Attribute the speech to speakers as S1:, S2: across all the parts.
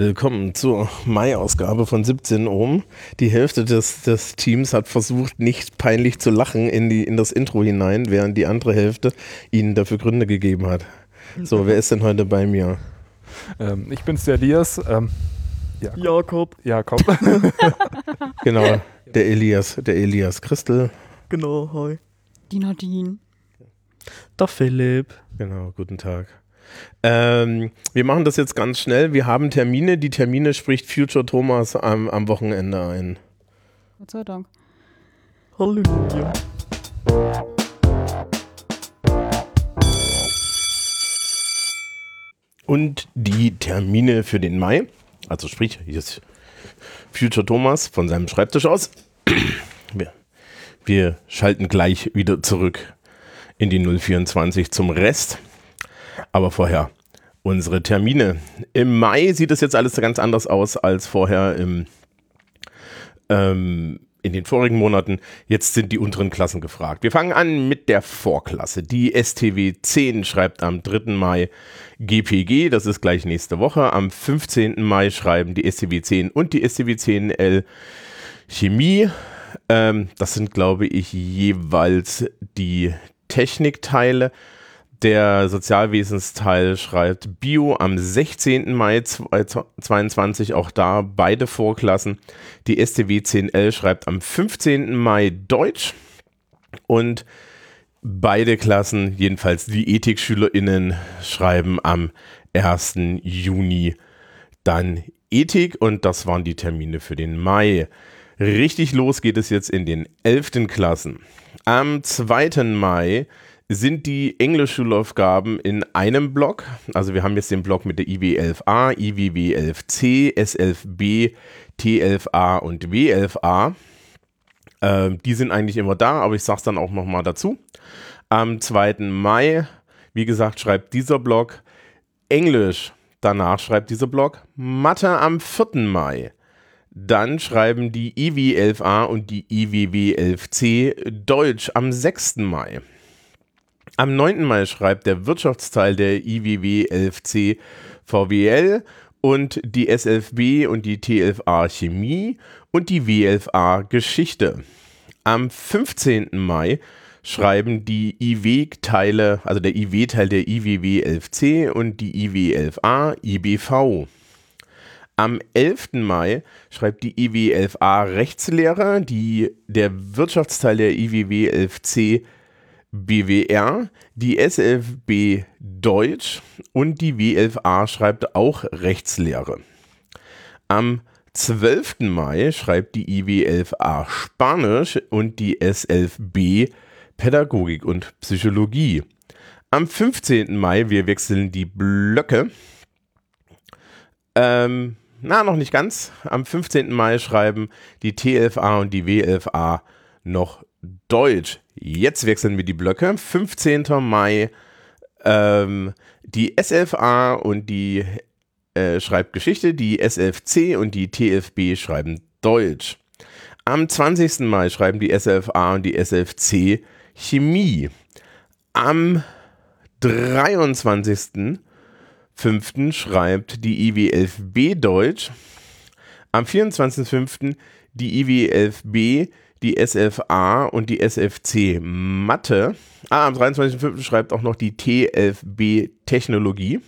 S1: Willkommen zur Mai-Ausgabe von 17 Ohm. Die Hälfte des, des Teams hat versucht, nicht peinlich zu lachen in, die, in das Intro hinein, während die andere Hälfte ihnen dafür Gründe gegeben hat. So, wer ist denn heute bei mir?
S2: Ähm, ich bin's, der Elias. Ähm,
S3: Jakob.
S2: Jakob.
S1: Genau, der Elias, der Elias Christel.
S3: Genau, hi.
S4: Die Nadine.
S3: Der Philipp.
S1: Genau, guten Tag. Ähm, wir machen das jetzt ganz schnell. Wir haben Termine. Die Termine spricht Future Thomas am, am Wochenende ein.
S4: Gott sei Dank.
S3: Halleluja.
S1: Und die Termine für den Mai, also sprich, hier ist Future Thomas von seinem Schreibtisch aus. Wir, wir schalten gleich wieder zurück in die 024 zum Rest. Aber vorher unsere Termine. Im Mai sieht es jetzt alles ganz anders aus als vorher im, ähm, in den vorigen Monaten. Jetzt sind die unteren Klassen gefragt. Wir fangen an mit der Vorklasse. Die STW 10 schreibt am 3. Mai GPG, das ist gleich nächste Woche. Am 15. Mai schreiben die STW 10 und die STW 10L Chemie. Ähm, das sind, glaube ich, jeweils die Technikteile. Der Sozialwesensteil schreibt Bio am 16. Mai 2022, auch da beide Vorklassen. Die STW 10L schreibt am 15. Mai Deutsch und beide Klassen, jedenfalls die EthikschülerInnen, schreiben am 1. Juni dann Ethik und das waren die Termine für den Mai. Richtig los geht es jetzt in den 11. Klassen. Am 2. Mai sind die Englischschulaufgaben in einem Block. Also wir haben jetzt den Block mit der IW11A, IWW11C, S11B, T11A und W11A. Ähm, die sind eigentlich immer da, aber ich sage es dann auch nochmal dazu. Am 2. Mai, wie gesagt, schreibt dieser Block Englisch. Danach schreibt dieser Block Mathe am 4. Mai. Dann schreiben die IW11A und die IWW11C Deutsch am 6. Mai. Am 9. Mai schreibt der Wirtschaftsteil der IWW 11C VWL und die S11B und die T11A Chemie und die W11A Geschichte. Am 15. Mai schreiben die IW-Teile, also der IW-Teil der IWW 11C und die IW 11A IBV. Am 11. Mai schreibt die IW 11A Rechtslehre, die, der Wirtschaftsteil der IWW 11C BWR, die SFB Deutsch und die W11A schreibt auch Rechtslehre. Am 12. Mai schreibt die IW11A Spanisch und die S11B Pädagogik und Psychologie. Am 15. Mai, wir wechseln die Blöcke. Ähm, na, noch nicht ganz. Am 15. Mai schreiben die T11A und die W11A noch Deutsch. Jetzt wechseln wir die Blöcke. 15. Mai ähm, die SFA und die äh, schreibt Geschichte, die SFC und die TFB schreiben Deutsch. Am 20. Mai schreiben die SFA und die SFC Chemie. Am 23.05. schreibt die IW11B Deutsch. Am 24.05. die IW11B die SFA und die SFC Mathe. Ah, am 23.05. schreibt auch noch die TFB Technologie.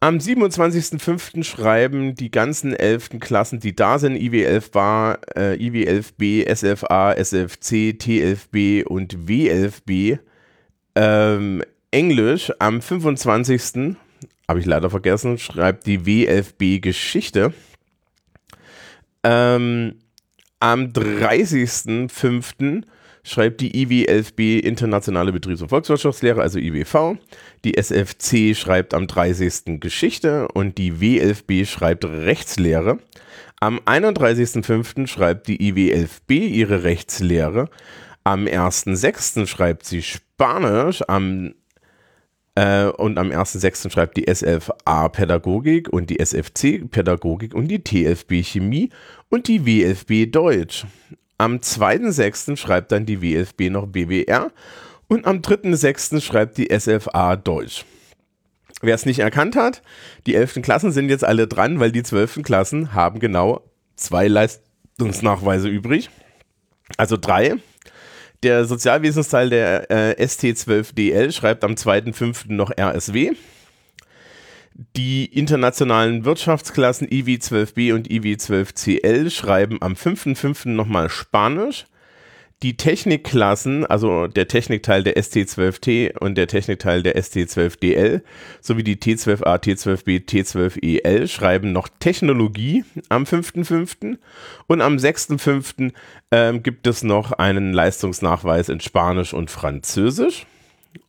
S1: Am 27.05. schreiben die ganzen 11. Klassen, die da sind, IW11 war, äh, IW11B, SFA, SFC, TFB und W11B, ähm, Englisch. Am 25. habe ich leider vergessen, schreibt die W11B Geschichte. Ähm, am 30.05. schreibt die IW11B Internationale Betriebs- und Volkswirtschaftslehre, also IWV. Die SFC schreibt am 30. Geschichte und die W11B schreibt Rechtslehre. Am 31.05. schreibt die IW11B ihre Rechtslehre. Am 1.06. schreibt sie Spanisch. Am äh, und am 1.6. schreibt die SFA Pädagogik und die SFC Pädagogik und die TFB Chemie und die WFB Deutsch. Am 2.6. schreibt dann die WFB noch BWR und am 3.6. schreibt die SFA Deutsch. wer es nicht erkannt hat, die 11. Klassen sind jetzt alle dran, weil die 12. Klassen haben genau zwei Leistungsnachweise übrig. Also drei. Der Sozialwesensteil der äh, ST12DL schreibt am 2.5. noch RSW. Die internationalen Wirtschaftsklassen IW12B und IW12CL schreiben am 5.5. nochmal Spanisch. Die Technikklassen, also der Technikteil der ST12T und der Technikteil der ST12DL sowie die T12A, T12B, T12EL schreiben noch Technologie am 5.5. Und am 6.5. Ähm, gibt es noch einen Leistungsnachweis in Spanisch und Französisch.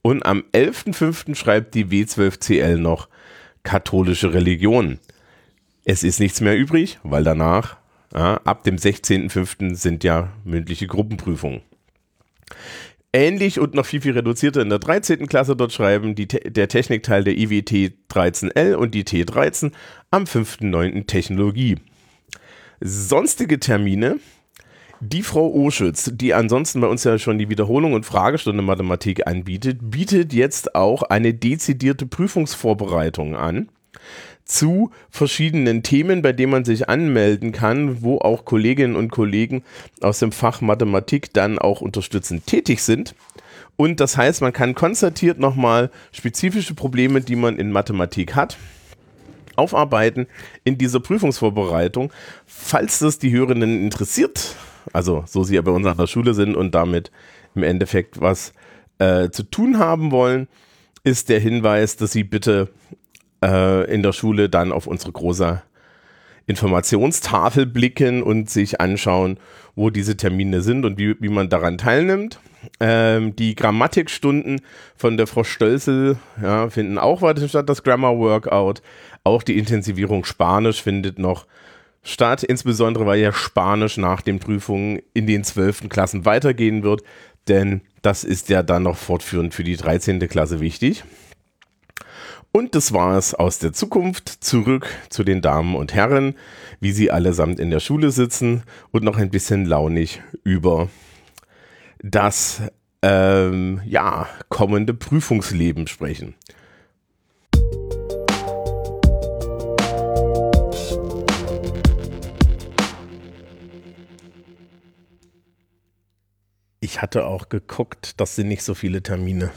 S1: Und am 11.5. schreibt die W12CL noch katholische Religion. Es ist nichts mehr übrig, weil danach, ja, ab dem 16.05. sind ja mündliche Gruppenprüfungen. Ähnlich und noch viel, viel reduzierter in der 13. Klasse dort schreiben die, der Technikteil der IWT 13L und die T13 am 5.9. Technologie. Sonstige Termine, die Frau Oschütz, die ansonsten bei uns ja schon die Wiederholung und Fragestunde Mathematik anbietet, bietet jetzt auch eine dezidierte Prüfungsvorbereitung an zu verschiedenen Themen, bei denen man sich anmelden kann, wo auch Kolleginnen und Kollegen aus dem Fach Mathematik dann auch unterstützend tätig sind. Und das heißt, man kann konstatiert nochmal spezifische Probleme, die man in Mathematik hat, aufarbeiten in dieser Prüfungsvorbereitung. Falls das die Hörenden interessiert, also so sie ja bei uns an der Schule sind und damit im Endeffekt was äh, zu tun haben wollen, ist der Hinweis, dass sie bitte äh, in der Schule dann auf unsere große Informationstafel blicken und sich anschauen, wo diese Termine sind und wie, wie man daran teilnimmt. Ähm, die Grammatikstunden von der Frau Stölzel ja, finden auch weiter statt, das Grammar Workout. Auch die Intensivierung Spanisch findet noch statt, insbesondere weil ja Spanisch nach den Prüfungen in den 12. Klassen weitergehen wird, denn das ist ja dann noch fortführend für die 13. Klasse wichtig. Und das war es aus der Zukunft. Zurück zu den Damen und Herren, wie sie allesamt in der Schule sitzen und noch ein bisschen launig über das ähm, ja, kommende Prüfungsleben sprechen. Ich hatte auch geguckt, das sind nicht so viele Termine.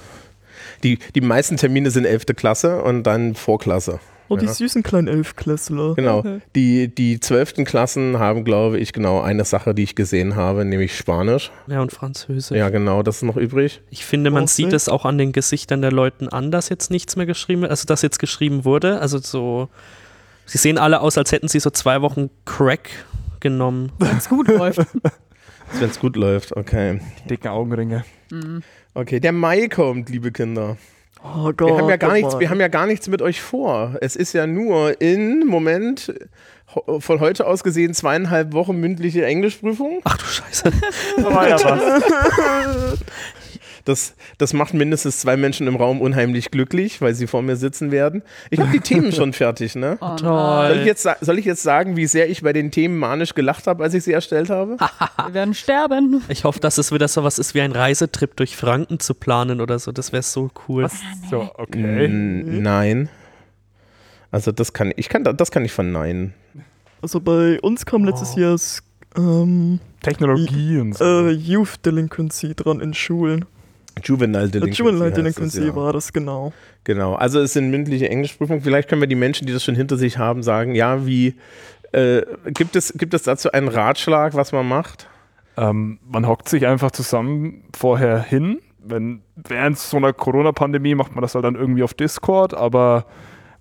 S1: Die, die meisten Termine sind 11. Klasse und dann Vorklasse.
S3: Oh, die
S1: Ja.
S3: süßen kleinen Elfklässler.
S1: Genau.
S4: Okay.
S1: Die, die 12. Klassen haben, glaube ich, genau eine Sache, die ich gesehen habe, nämlich Spanisch.
S5: Ja, und Französisch.
S1: Ja, genau, das ist noch übrig.
S5: Ich finde, man
S3: Oh,
S5: sieht es auch an den Gesichtern der Leuten an, dass jetzt nichts mehr geschrieben wird, also dass jetzt geschrieben wurde. Also so, sie sehen alle aus, als hätten sie so zwei Wochen Crack genommen.
S4: Wenn es gut läuft.
S1: Wenn es gut läuft, okay.
S2: Dicken Augenringe.
S4: Mhm.
S1: Okay, der Mai kommt, liebe Kinder.
S3: Oh Gott.
S1: Wir haben ja gar
S3: guck
S1: nichts, wir haben ja gar nichts mit euch vor. Es ist ja nur in, Moment, von heute aus gesehen zweieinhalb Wochen mündliche Englischprüfung.
S5: Ach du Scheiße.
S2: Da war ja was.
S1: Das, das macht mindestens zwei Menschen im Raum unheimlich glücklich, weil sie vor mir sitzen werden. Ich habe die Themen schon fertig, ne?
S4: Oh,
S5: Toll.
S1: Soll ich, jetzt, soll ich jetzt sagen, wie sehr ich bei den Themen manisch gelacht habe, als ich sie erstellt habe?
S4: Wir werden sterben.
S5: Ich hoffe, dass es wieder so was ist wie ein Reisetrip durch Franken zu planen oder so. Das wäre so cool.
S2: Was? So, okay.
S1: N- Nein. Also das kann ich kann das kann ich verneinen.
S3: Also bei uns kam letztes
S2: Oh.
S3: Jahr ähm,
S2: Technologie und so.
S3: äh, Youth Delinquency dran in Schulen.
S1: Juvenile
S3: Äh,
S1: Delinquency.
S3: Juvenile
S1: heißt
S3: Delinquency
S1: das, ja.
S3: war das genau.
S1: Genau. Also es sind mündliche Englischprüfungen. Vielleicht können wir die Menschen, die das schon hinter sich haben, sagen, ja, wie äh, gibt es gibt es dazu einen Ratschlag, was man macht?
S2: Ähm, man hockt sich einfach zusammen vorher hin. Wenn, während so einer Corona-Pandemie macht man das halt dann irgendwie auf Discord, aber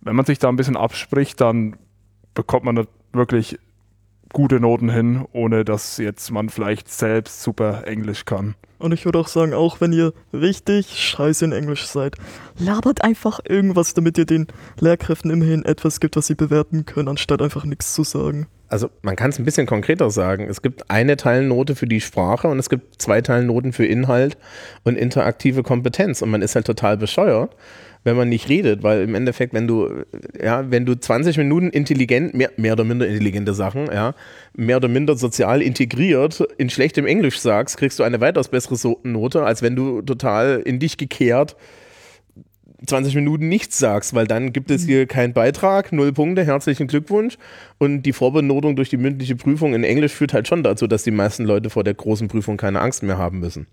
S2: wenn man sich da ein bisschen abspricht, dann bekommt man da wirklich gute Noten hin, ohne dass jetzt man vielleicht selbst super Englisch kann.
S3: Und ich würde auch sagen, auch wenn ihr richtig scheiße in Englisch seid, labert einfach irgendwas, damit ihr den Lehrkräften immerhin etwas gibt, was sie bewerten können, anstatt einfach nichts zu sagen.
S1: Also man kann es ein bisschen konkreter sagen. Es gibt eine Teilnote für die Sprache und es gibt zwei Teilnoten für Inhalt und interaktive Kompetenz. Und man ist halt total bescheuert, wenn man nicht redet, weil im Endeffekt, wenn du, ja, wenn du 20 Minuten intelligent, mehr, mehr oder minder intelligente Sachen, ja, mehr oder minder sozial integriert in schlechtem Englisch sagst, kriegst du eine weitaus bessere Note, als wenn du total in dich gekehrt 20 Minuten nichts sagst, weil dann gibt es hier keinen Beitrag, null Punkte, herzlichen Glückwunsch. Und die Vorbenotung durch die mündliche Prüfung in Englisch führt halt schon dazu, dass die meisten Leute vor der großen Prüfung keine Angst mehr haben müssen.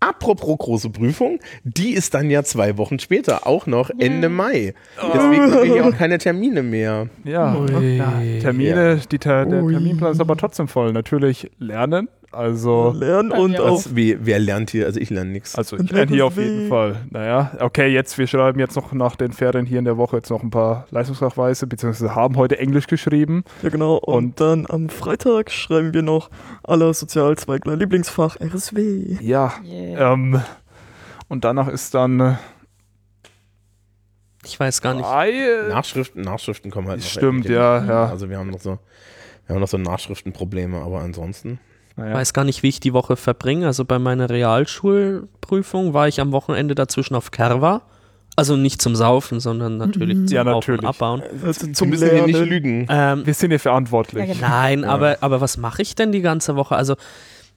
S1: Apropos große Prüfung, die ist dann ja zwei Wochen später, auch noch Ende Mai. Deswegen haben wir hier auch keine Termine mehr.
S2: Ja,
S5: Ui.
S2: ja Termine, die, der
S3: Ui.
S2: Terminplan ist aber trotzdem voll. Natürlich lernen, also,
S3: Lernen und auch.
S1: Wie, wer lernt hier? Also ich lerne nichts.
S2: also ich lerne hier auf jeden Fall. Naja, okay, jetzt, wir schreiben jetzt noch nach den Ferien hier in der Woche jetzt noch ein paar Leistungsnachweise, beziehungsweise haben heute Englisch geschrieben.
S3: Ja, genau. Und,
S2: Und-
S3: dann am Freitag schreiben wir noch aller Sozialzweigler Lieblingsfach RSW.
S2: Ja,
S4: Yeah.
S2: ähm, und danach ist dann äh,
S5: Ich weiß gar nicht.
S2: Ei,
S1: Nachschriften, Nachschriften kommen halt noch.
S2: Stimmt, ja, ja.
S1: Also wir haben noch so, wir haben noch so Nachschriftenprobleme, aber ansonsten.
S2: Naja.
S5: weiß gar nicht, wie ich die Woche verbringe. Also bei meiner Realschulprüfung war ich am Wochenende dazwischen auf Kerwa. Also nicht zum Saufen, sondern natürlich
S2: Ja,
S5: zum
S2: natürlich.
S5: Abbauen.
S3: Also
S1: Wir
S3: zum
S1: müssen hier nicht lügen.
S5: Ähm,
S2: Wir sind hier verantwortlich.
S4: Ja, genau.
S5: nein,
S1: Ja.
S5: aber, aber was mache ich denn die ganze Woche? Also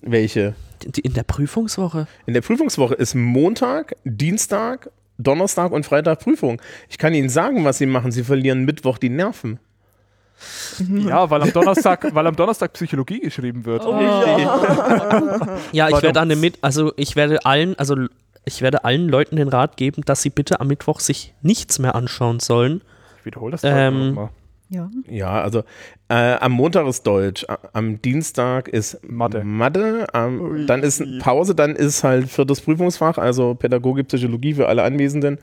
S1: Welche?
S5: in der Prüfungswoche?
S1: In der Prüfungswoche ist Montag, Dienstag, Donnerstag und Freitag Prüfung. Ich kann Ihnen sagen, was Sie machen. Sie verlieren Mittwoch die Nerven.
S2: Ja, weil am Donnerstag, weil am Donnerstag Psychologie geschrieben wird.
S4: Oh.
S5: Ja, ich werde an dem mit, also ich werde allen, also ich werde allen Leuten den Rat geben, dass sie bitte am Mittwoch sich nichts mehr anschauen sollen.
S2: Ich wiederhole das
S5: Ähm,
S2: nochmal.
S4: Ja.
S1: Ja, also äh, am Montag ist Deutsch, am Dienstag ist
S2: Mathe.
S1: Mathe am,
S3: Ui.
S1: dann ist Pause, dann ist halt viertes Prüfungsfach, also Pädagogik, Psychologie für alle Anwesenden,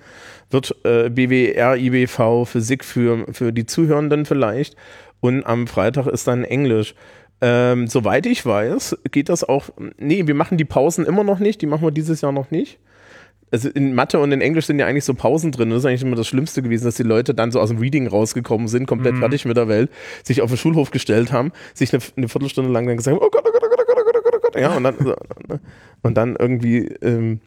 S1: wird äh, BWR, IBV, Physik für, für die Zuhörenden vielleicht und am Freitag ist dann Englisch. Ähm, soweit ich weiß, geht das auch. Nee, wir machen die Pausen immer noch nicht, die machen wir dieses Jahr noch nicht. Also in Mathe und in Englisch sind ja eigentlich so Pausen drin. Das ist eigentlich immer das Schlimmste gewesen, dass die Leute dann so aus dem Reading rausgekommen sind, komplett fertig mit der Welt, sich auf den Schulhof gestellt haben, sich eine, eine Viertelstunde lang dann gesagt haben, oh Gott, oh Gott, oh Gott, oh Gott, oh Gott, oh Gott, oh Gott. Ja, und dann, so, und dann irgendwie, ähm,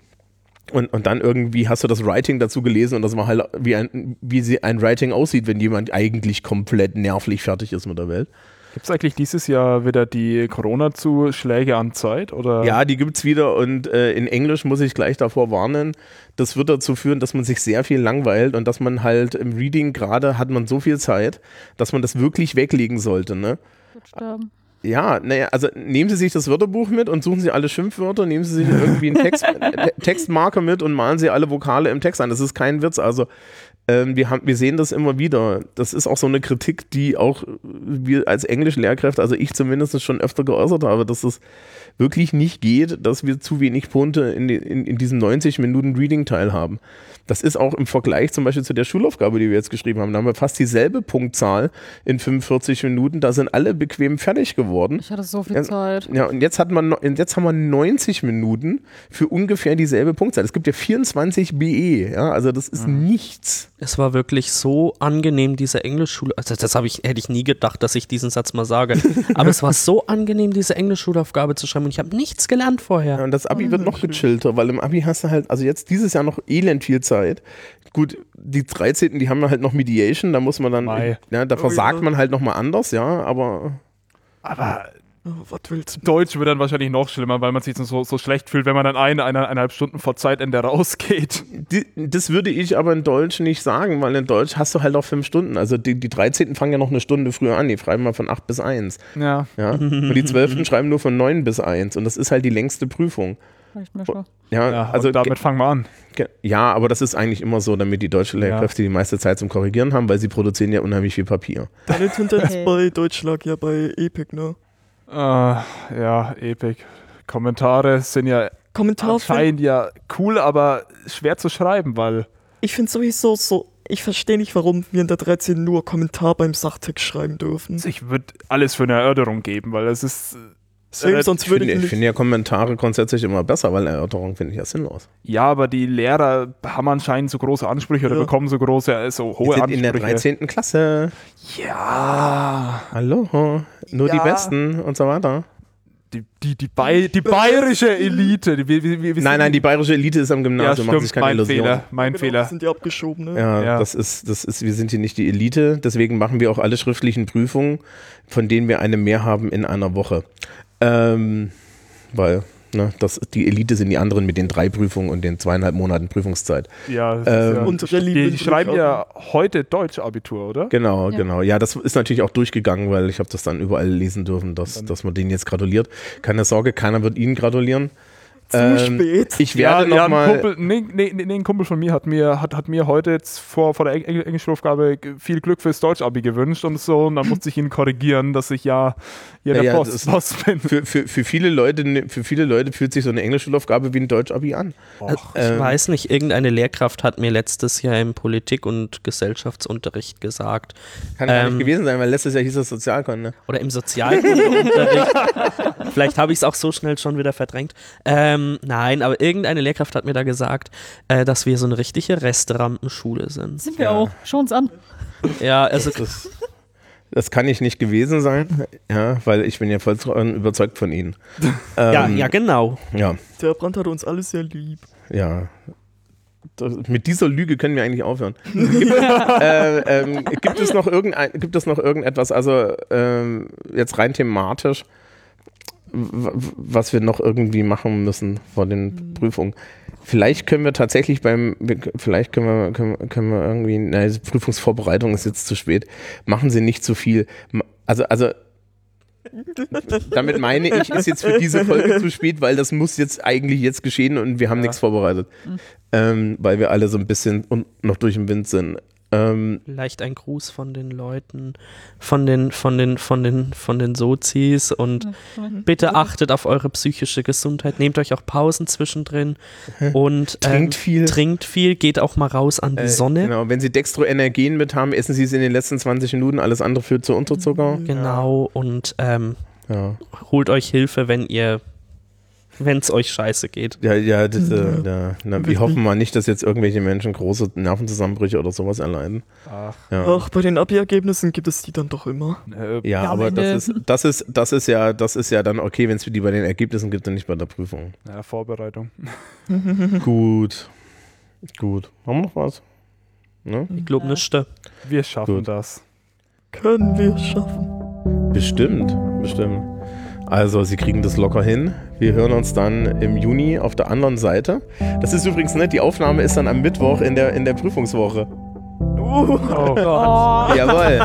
S1: und, und dann irgendwie hast du das Writing dazu gelesen und das war halt, wie, ein, wie sie ein Writing aussieht, wenn jemand eigentlich komplett nervlich fertig ist mit der Welt.
S2: Gibt es eigentlich dieses Jahr wieder die Corona-Zuschläge an Zeit? Oder?
S1: Ja, die gibt's wieder und äh, in Englisch muss ich gleich davor warnen. Das wird dazu führen, dass man sich sehr viel langweilt und dass man halt im Reading gerade hat man so viel Zeit, dass man das wirklich weglegen sollte. Ne?
S4: Wird sterben.
S1: Ja, naja, also nehmen Sie sich das Wörterbuch mit und suchen Sie alle Schimpfwörter, nehmen Sie sich irgendwie einen Text, Textmarker mit und malen Sie alle Vokale im Text an. Das ist kein Witz. Also wir, haben, wir sehen das immer wieder. Das ist auch so eine Kritik, die auch wir als Englischlehrkräfte, also ich zumindest schon öfter geäußert habe, dass es wirklich nicht geht, dass wir zu wenig Punkte in, in, in diesem 90 Minuten Reading-Teil haben. Das ist auch im Vergleich zum Beispiel zu der Schulaufgabe, die wir jetzt geschrieben haben. Da haben wir fast dieselbe Punktzahl in 45 Minuten. Da sind alle bequem fertig geworden.
S4: Ich hatte so viel
S1: Ja,
S4: Zeit.
S1: Ja, und jetzt, hat man, jetzt haben wir 90 Minuten für ungefähr dieselbe Punktzahl. Es gibt ja 24 BE, ja, also das ist nichts.
S5: Es war wirklich so angenehm, diese Englischschule. Also das habe ich, hätte ich nie gedacht, dass ich diesen Satz mal sage. Aber es war so angenehm, diese Englischschulaufgabe zu schreiben und ich habe nichts gelernt
S1: Ja,
S5: vorher.
S1: und das Abi wird noch gechillter, weil im Abi hast du halt, also jetzt dieses Jahr noch elend viel Zeit. Gut, die 13., die haben halt noch Mediation, da muss man dann, ja, da
S3: Oh
S1: versagt
S3: ja.
S1: man halt nochmal anders, ja, aber
S2: Aber
S3: Oh, was willst du?
S2: Deutsch wird dann wahrscheinlich noch schlimmer, weil man sich so, so schlecht fühlt, wenn man dann eine, eine, eineinhalb Stunden vor Zeitende rausgeht.
S1: die, das würde ich aber in Deutsch nicht sagen, weil in Deutsch hast du halt auch fünf Stunden. Also die, die 13. fangen ja noch eine Stunde früher an, die schreiben mal von 8 bis 1.
S2: Ja.
S1: Ja? Und die 12. schreiben nur von 9 bis 1 und das ist halt die längste Prüfung. Ja,
S2: ja
S1: also
S2: und damit fangen wir an.
S1: ja, aber das ist eigentlich immer so, damit die deutschen Lehrkräfte die meiste Zeit zum Korrigieren haben, weil sie produzieren ja unheimlich viel Papier.
S3: Deine Tendenz
S4: Okay.
S3: bei Deutsch lag ja bei Epic, ne?
S2: Äh, ja, Epic. Kommentare sind ja
S3: Kommentar find,
S2: anscheinend ja cool, aber schwer zu schreiben, weil
S3: Ich finde sowieso so, ich verstehe nicht, warum wir in der 13 nur Kommentar beim Sachtext schreiben dürfen.
S2: ich würde alles für eine Erörterung geben, weil es ist.
S3: Same,
S2: äh,
S3: sonst
S1: Ich
S3: würde
S1: finde,
S3: ich
S1: ich finde ja Kommentare grundsätzlich immer besser, weil Erörterung finde ich ja sinnlos.
S2: Ja, aber die Lehrer haben anscheinend so große Ansprüche oder
S3: Ja.
S2: bekommen so große, äh, so
S1: Wir
S2: hohe
S1: sind in der
S2: Ansprüche.
S1: 13. Klasse.
S2: Ja.
S1: Hallo, nur die
S2: Ja.
S1: Besten und so weiter.
S2: Die, die, die, Bay die bayerische Elite. Die, sind-
S1: Nein, nein, die bayerische Elite ist am
S2: ja,
S1: Gymnasium, machen sich
S2: stimmt,
S1: keine
S2: mein
S1: Illusionen.
S2: Fehler, mein
S3: Genau,
S2: Fehler.
S3: Sind die abgeschoben, ne?
S1: Ja,
S2: Ja.
S1: das ist, das ist, wir sind hier nicht die Elite, deswegen machen wir auch alle schriftlichen Prüfungen, von denen wir eine mehr haben in einer Woche. Ähm, weil Ne? Das, die Elite sind die anderen mit den drei Prüfungen und den zweieinhalb Monaten Prüfungszeit.
S2: Ja,
S1: Ähm,
S2: ja
S3: Und Rallye
S2: die, die schreiben ja heute Deutsch-Abitur, oder?
S1: Genau,
S4: Ja.
S1: genau. Ja, das ist natürlich auch durchgegangen, weil ich habe das dann überall lesen dürfen, dass, dass man denen jetzt gratuliert. Keine Sorge, keiner wird Ihnen gratulieren.
S3: Zu
S1: Ähm,
S3: spät.
S1: Ich werde
S2: ja,
S1: noch
S2: ein
S1: mal.
S2: Kumpel, nee, nee, nee, nee, ein Kumpel von mir hat mir, hat, hat mir heute jetzt vor, vor der Eng Englischaufgabe viel Glück fürs Deutsch-Abi gewünscht und so. Und dann musste ich ihn korrigieren, dass ich ja hier
S1: Ja,
S2: der
S1: ja,
S2: Post, Post bin.
S1: Für, für, für, viele Leute, für viele Leute fühlt sich so eine Englischschulaufgabe wie ein Deutsch-Abi an.
S2: Och,
S5: Ich
S1: Ähm,
S5: weiß nicht, irgendeine Lehrkraft hat mir letztes Jahr im Politik- und Gesellschaftsunterricht gesagt,
S1: Kann gar
S5: Ähm,
S1: nicht gewesen sein, weil letztes Jahr hieß das Sozialkon. Ne?
S5: oder im Sozialkundeunterricht. Vielleicht habe ich es auch so schnell schon wieder verdrängt. Ähm, nein, aber irgendeine Lehrkraft hat mir da gesagt, äh, dass wir so eine richtige Restrampenschule sind.
S4: Sind wir
S1: Ja.
S4: auch. Schau uns an.
S5: Ja, also
S1: Das, das kann ich nicht gewesen sein, ja, weil ich bin ja voll überzeugt von Ihnen.
S5: ja,
S1: Ähm,
S5: ja, genau.
S1: ja,
S3: Der Brand hat uns alle sehr lieb.
S1: ja. Das, mit dieser Lüge können wir eigentlich aufhören. gibt, äh, ähm, gibt, es noch irgendein, gibt es noch irgendetwas, also ähm, jetzt rein thematisch, was wir noch irgendwie machen müssen vor den Prüfungen? Vielleicht können wir tatsächlich beim, vielleicht können wir, können, können wir irgendwie, nein, diese Prüfungsvorbereitung ist jetzt zu spät. Machen Sie nicht zu viel. Also, also damit meine ich, ist jetzt für diese Folge zu spät, weil das muss jetzt eigentlich jetzt geschehen und wir haben
S2: Ja.
S1: nichts vorbereitet. Ähm, weil wir alle so ein bisschen und noch durch den Wind sind. Ähm,
S5: Vielleicht ein Gruß von den Leuten, von den, von den, von den, von den Sozis und bitte achtet auf eure psychische Gesundheit. Nehmt euch auch Pausen zwischendrin und ähm,
S1: trinkt viel.
S5: trinkt viel, geht auch mal raus an die
S1: Äh,
S5: Sonne.
S1: Genau, wenn Sie Dextroenergen mit haben, essen Sie es in den letzten 20 Minuten. Alles andere führt zu Unterzucker.
S5: Genau, und ähm,
S1: Ja,
S5: holt euch Hilfe, wenn ihr, wenn es euch scheiße geht.
S1: ja, ja, das, äh,
S3: Ja.
S1: ja. Na, wir hoffen mal nicht, dass jetzt irgendwelche Menschen große Nervenzusammenbrüche oder sowas erleiden.
S2: ach,
S1: Ja.
S3: Ach, bei den Abi-Ergebnissen gibt es die dann doch immer.
S2: äh,
S1: Ja, aber das ist, das ist, das ist ja, das ist ja dann okay, wenn es die bei den Ergebnissen gibt und nicht bei der Prüfung.
S2: ja, Vorbereitung.
S1: Gut. Gut. Haben wir noch was? Ne?
S5: Ich glaube nicht.
S2: Wir schaffen
S1: Gut.
S2: das.
S3: Können wir schaffen.
S1: Bestimmt, bestimmt. Also sie kriegen das locker hin. Wir hören uns dann im Juni auf der anderen Seite. Das ist übrigens nett, die Aufnahme ist dann am Mittwoch in der, in der Prüfungswoche.
S3: Uh.
S2: Oh
S5: Gott. Oh.
S1: Jawohl.